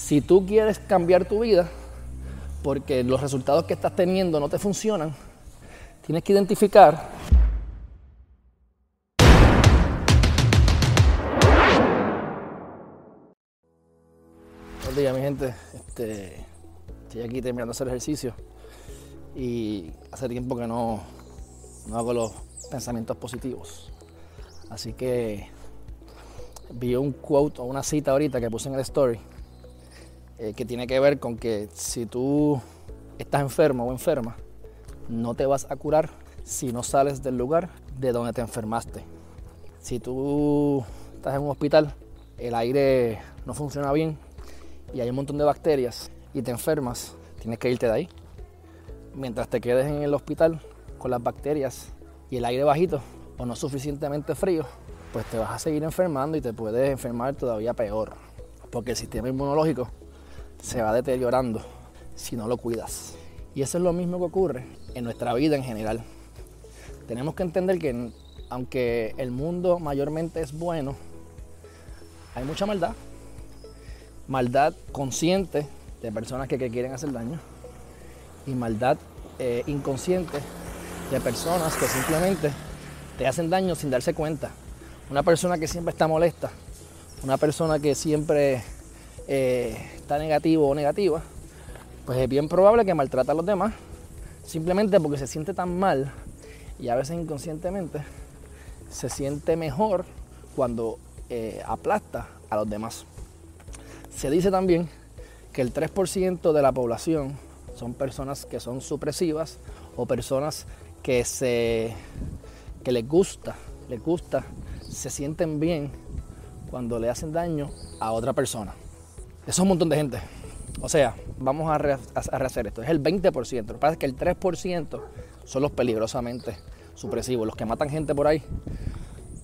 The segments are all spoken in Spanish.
Si tú quieres cambiar tu vida porque los resultados que estás teniendo no te funcionan, tienes que identificar Buenos días, mi gente. Este, estoy aquí terminando de hacer ejercicio y hace tiempo que no, no hago los pensamientos positivos. Así que vi un quote o una cita ahorita que puse en el story eh, que tiene que ver con que si tú estás enfermo o enferma, no te vas a curar si no sales del lugar de donde te enfermaste. Si tú estás en un hospital, el aire no funciona bien y hay un montón de bacterias y te enfermas, tienes que irte de ahí. Mientras te quedes en el hospital con las bacterias y el aire bajito o no suficientemente frío, pues te vas a seguir enfermando y te puedes enfermar todavía peor. Porque el sistema inmunológico se va deteriorando si no lo cuidas. Y eso es lo mismo que ocurre en nuestra vida en general. Tenemos que entender que aunque el mundo mayormente es bueno, hay mucha maldad. Maldad consciente de personas que, quieren hacer daño y maldad eh, inconsciente de personas que simplemente te hacen daño sin darse cuenta. Una persona que siempre está molesta, una persona que siempre eh, está negativo o negativa, pues es bien probable que maltrata a los demás simplemente porque se siente tan mal y a veces inconscientemente se siente mejor cuando eh, aplasta a los demás. Se dice también que el 3% de la población son personas que son supresivas o personas que se que les gusta, les gusta, se sienten bien cuando le hacen daño a otra persona. Eso es un montón de gente. O sea, vamos a, rehacer esto. Es el 20%. Lo que pasa es que el 3% son los peligrosamente supresivos, los que matan gente por ahí,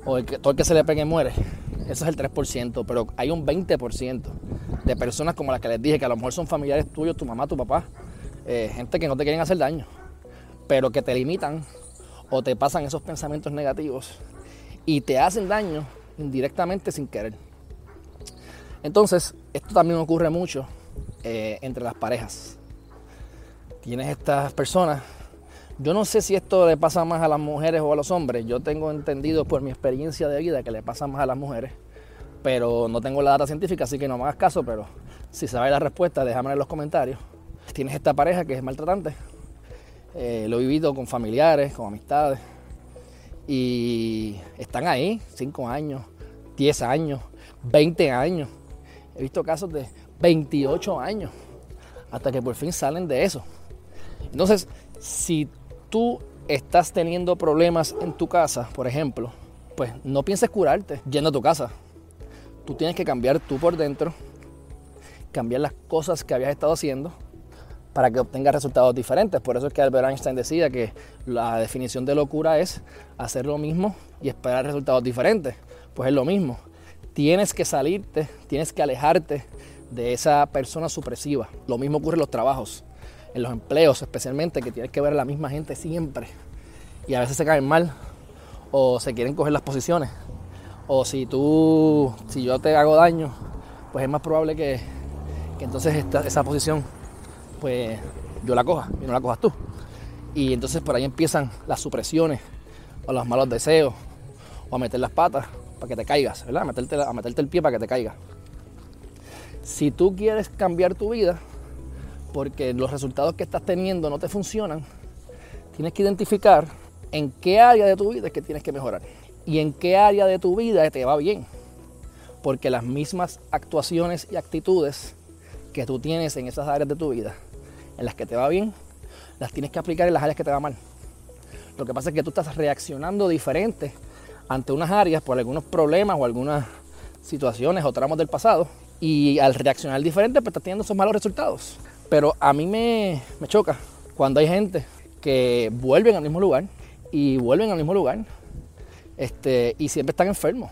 o el que, todo el que se le pegue muere. Eso es el 3%, pero hay un 20% de personas como las que les dije, que a lo mejor son familiares tuyos, tu mamá, tu papá, eh, gente que no te quieren hacer daño, pero que te limitan o te pasan esos pensamientos negativos y te hacen daño indirectamente sin querer. Entonces, esto también ocurre mucho eh, entre las parejas. Tienes estas personas, yo no sé si esto le pasa más a las mujeres o a los hombres, yo tengo entendido por mi experiencia de vida que le pasa más a las mujeres, pero no tengo la data científica, así que no me hagas caso, pero si sabes la respuesta, déjame en los comentarios. Tienes esta pareja que es maltratante, eh, lo he vivido con familiares, con amistades. Y están ahí, 5 años, 10 años, 20 años. He visto casos de 28 años, hasta que por fin salen de eso. Entonces, si tú estás teniendo problemas en tu casa, por ejemplo, pues no pienses curarte yendo a tu casa. Tú tienes que cambiar tú por dentro, cambiar las cosas que habías estado haciendo para que obtenga resultados diferentes. Por eso es que Albert Einstein decía que la definición de locura es hacer lo mismo y esperar resultados diferentes. Pues es lo mismo. Tienes que salirte, tienes que alejarte de esa persona supresiva. Lo mismo ocurre en los trabajos, en los empleos especialmente, que tienes que ver a la misma gente siempre. Y a veces se caen mal o se quieren coger las posiciones. O si tú, si yo te hago daño, pues es más probable que, entonces esa posición pues yo la coja y no la cojas tú. Y entonces por ahí empiezan las supresiones o los malos deseos o a meter las patas para que te caigas, ¿verdad? A meterte, a meterte el pie para que te caigas. Si tú quieres cambiar tu vida porque los resultados que estás teniendo no te funcionan, tienes que identificar en qué área de tu vida es que tienes que mejorar y en qué área de tu vida te va bien. Porque las mismas actuaciones y actitudes que tú tienes en esas áreas de tu vida en las que te va bien, las tienes que aplicar en las áreas que te va mal. Lo que pasa es que tú estás reaccionando diferente ante unas áreas por algunos problemas o algunas situaciones o tramos del pasado y al reaccionar diferente pues estás teniendo esos malos resultados. Pero a mí me, me choca cuando hay gente que vuelven al mismo lugar y vuelven al mismo lugar este, y siempre están enfermos.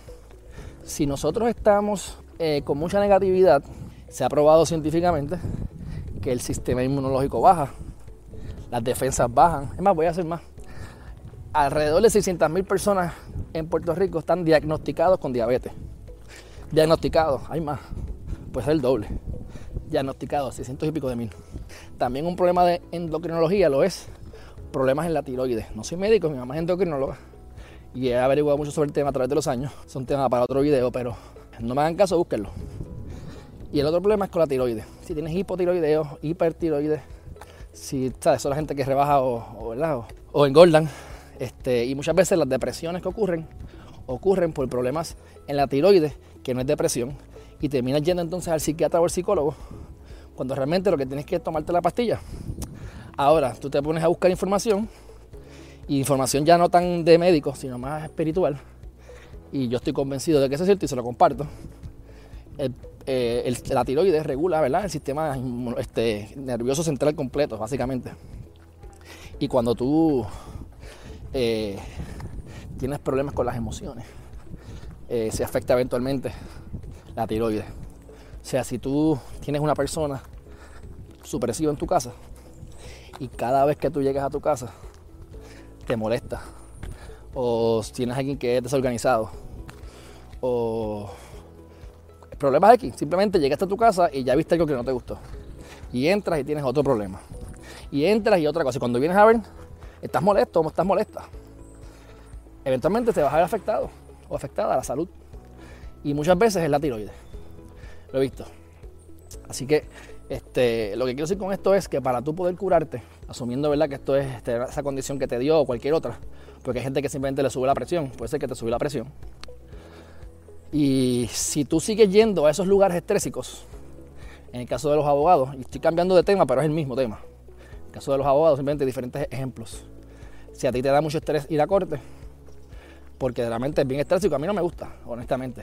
Si nosotros estamos eh, con mucha negatividad, se ha probado científicamente que el sistema inmunológico baja, las defensas bajan. Es más, voy a hacer más. Alrededor de 600.000 personas en Puerto Rico están diagnosticados con diabetes. Diagnosticados, hay más. puede ser el doble. Diagnosticado, 600 y pico de mil. También un problema de endocrinología lo es problemas en la tiroides. No soy médico, mi mamá es endocrinóloga y he averiguado mucho sobre el tema a través de los años. Son temas para otro video, pero no me hagan caso, búsquenlo. Y el otro problema es con la tiroides. Si tienes hipotiroideo, hipertiroides, si sabes, son la gente que rebaja o, engordan, este, y muchas veces las depresiones que ocurren ocurren por problemas en la tiroides, que no es depresión, y terminas yendo entonces al psiquiatra o al psicólogo, cuando realmente lo que tienes que es tomarte la pastilla. Ahora, tú te pones a buscar información, y información ya no tan de médico, sino más espiritual, y yo estoy convencido de que eso es cierto y se lo comparto. Eh, la tiroides regula ¿verdad? el sistema este, nervioso central completo, básicamente. Y cuando tú eh, tienes problemas con las emociones, eh, se afecta eventualmente la tiroides. O sea, si tú tienes una persona supresiva en tu casa y cada vez que tú llegas a tu casa te molesta, o tienes alguien que es desorganizado, o problemas X, simplemente llegaste a tu casa y ya viste algo que no te gustó. Y entras y tienes otro problema. Y entras y otra cosa. Y cuando vienes a ver, estás molesto o estás molesta. Eventualmente te vas a ver afectado o afectada a la salud. Y muchas veces es la tiroides. Lo he visto. Así que este, lo que quiero decir con esto es que para tú poder curarte, asumiendo ¿verdad? que esto es este, esa condición que te dio o cualquier otra, porque hay gente que simplemente le sube la presión, puede ser que te sube la presión. Y si tú sigues yendo a esos lugares estrésicos, en el caso de los abogados, y estoy cambiando de tema, pero es el mismo tema. Caso de los abogados, simplemente diferentes ejemplos. Si a ti te da mucho estrés ir a corte, porque realmente es bien estrésico, a mí no me gusta, honestamente.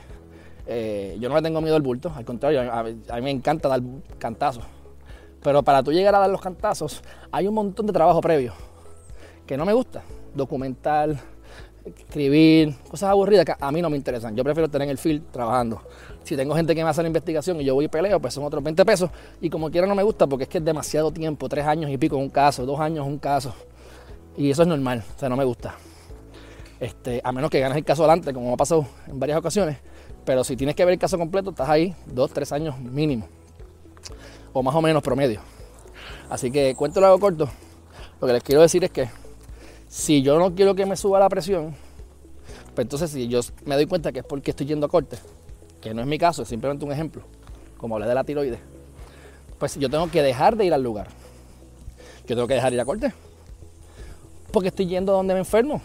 Eh, yo no le tengo miedo al bulto, al contrario, a, mí me encanta dar cantazos. Pero para tú llegar a dar los cantazos, hay un montón de trabajo previo que no me gusta. Documental, escribir, cosas aburridas que a mí no me interesan. Yo prefiero tener el field trabajando. Si tengo gente que me hace la investigación y yo voy y peleo, pues son otros 20 pesos. Y como quiera no me gusta porque es que es demasiado tiempo, tres años y pico un caso, dos años un caso. Y eso es normal, o sea, no me gusta. Este, a menos que ganes el caso adelante, como ha pasado en varias ocasiones, pero si tienes que ver el caso completo, estás ahí dos, tres años mínimo. O más o menos promedio. Así que cuento hago corto. Lo que les quiero decir es que si yo no quiero que me suba la presión, pues entonces si yo me doy cuenta que es porque estoy yendo a corte, que no es mi caso, es simplemente un ejemplo, como hablé de la tiroides, pues yo tengo que dejar de ir al lugar. Yo tengo que dejar de ir a corte. Porque estoy yendo a donde me enfermo.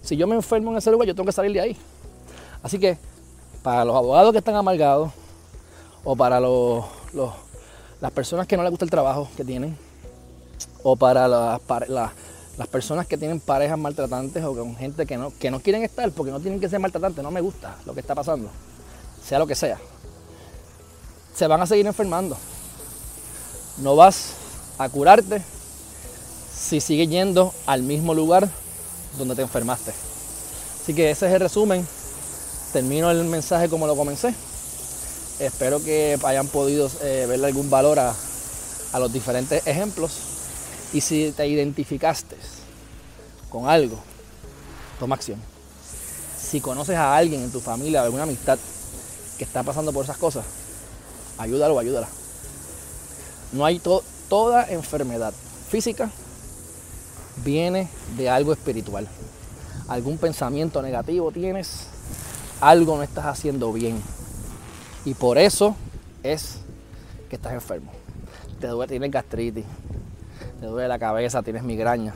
Si yo me enfermo en ese lugar, yo tengo que salir de ahí. Así que para los abogados que están amargados o para los, las personas que no les gusta el trabajo que tienen o para las, las personas que tienen parejas maltratantes o con gente que no, que no quieren estar porque no tienen que ser maltratantes, no me gusta lo que está pasando, sea lo que sea, se van a seguir enfermando. No vas a curarte si sigues yendo al mismo lugar donde te enfermaste. Así que ese es el resumen termino el mensaje como lo comencé. Espero que hayan podido eh, verle algún valor a, a los diferentes ejemplos. Y si te identificaste con algo, toma acción. Si conoces a alguien en tu familia alguna amistad que está pasando por esas cosas, ayúdalo o ayúdala. No hay toda enfermedad física viene de algo espiritual. Algún pensamiento negativo tienes, algo no estás haciendo bien. Y por eso es que estás enfermo. Te duele, tienes gastritis, te duele la cabeza, tienes migraña.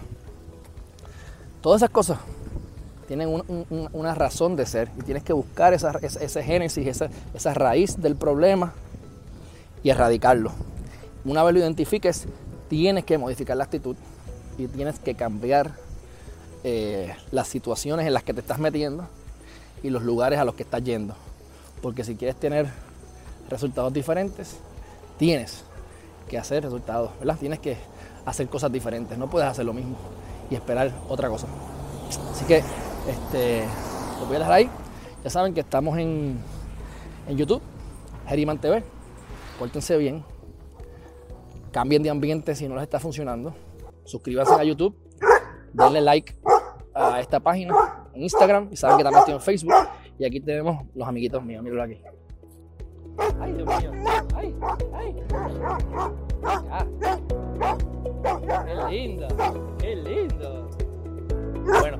Todas esas cosas tienen una razón de ser y tienes que buscar esa, ese, génesis, esa, raíz del problema y erradicarlo. Una vez lo identifiques, tienes que modificar la actitud y tienes que cambiar eh, las situaciones en las que te estás metiendo y los lugares a los que estás yendo. Porque si quieres tener resultados diferentes, tienes que hacer resultados, ¿verdad? Tienes que hacer cosas diferentes, no puedes hacer lo mismo y esperar otra cosa. Así que este, lo voy a dejar ahí. Ya saben que estamos en, en YouTube, Geriman TV. Pórtense bien, cambien de ambiente si no les está funcionando. Suscríbanse a YouTube, denle like a esta página en Instagram y saben que también estoy en Facebook. Y aquí tenemos los amiguitos míos, mírenlo aquí. Ay, Dios mío. Ay, ay. Ya. ¡Qué lindo! ¡Qué lindo! Bueno.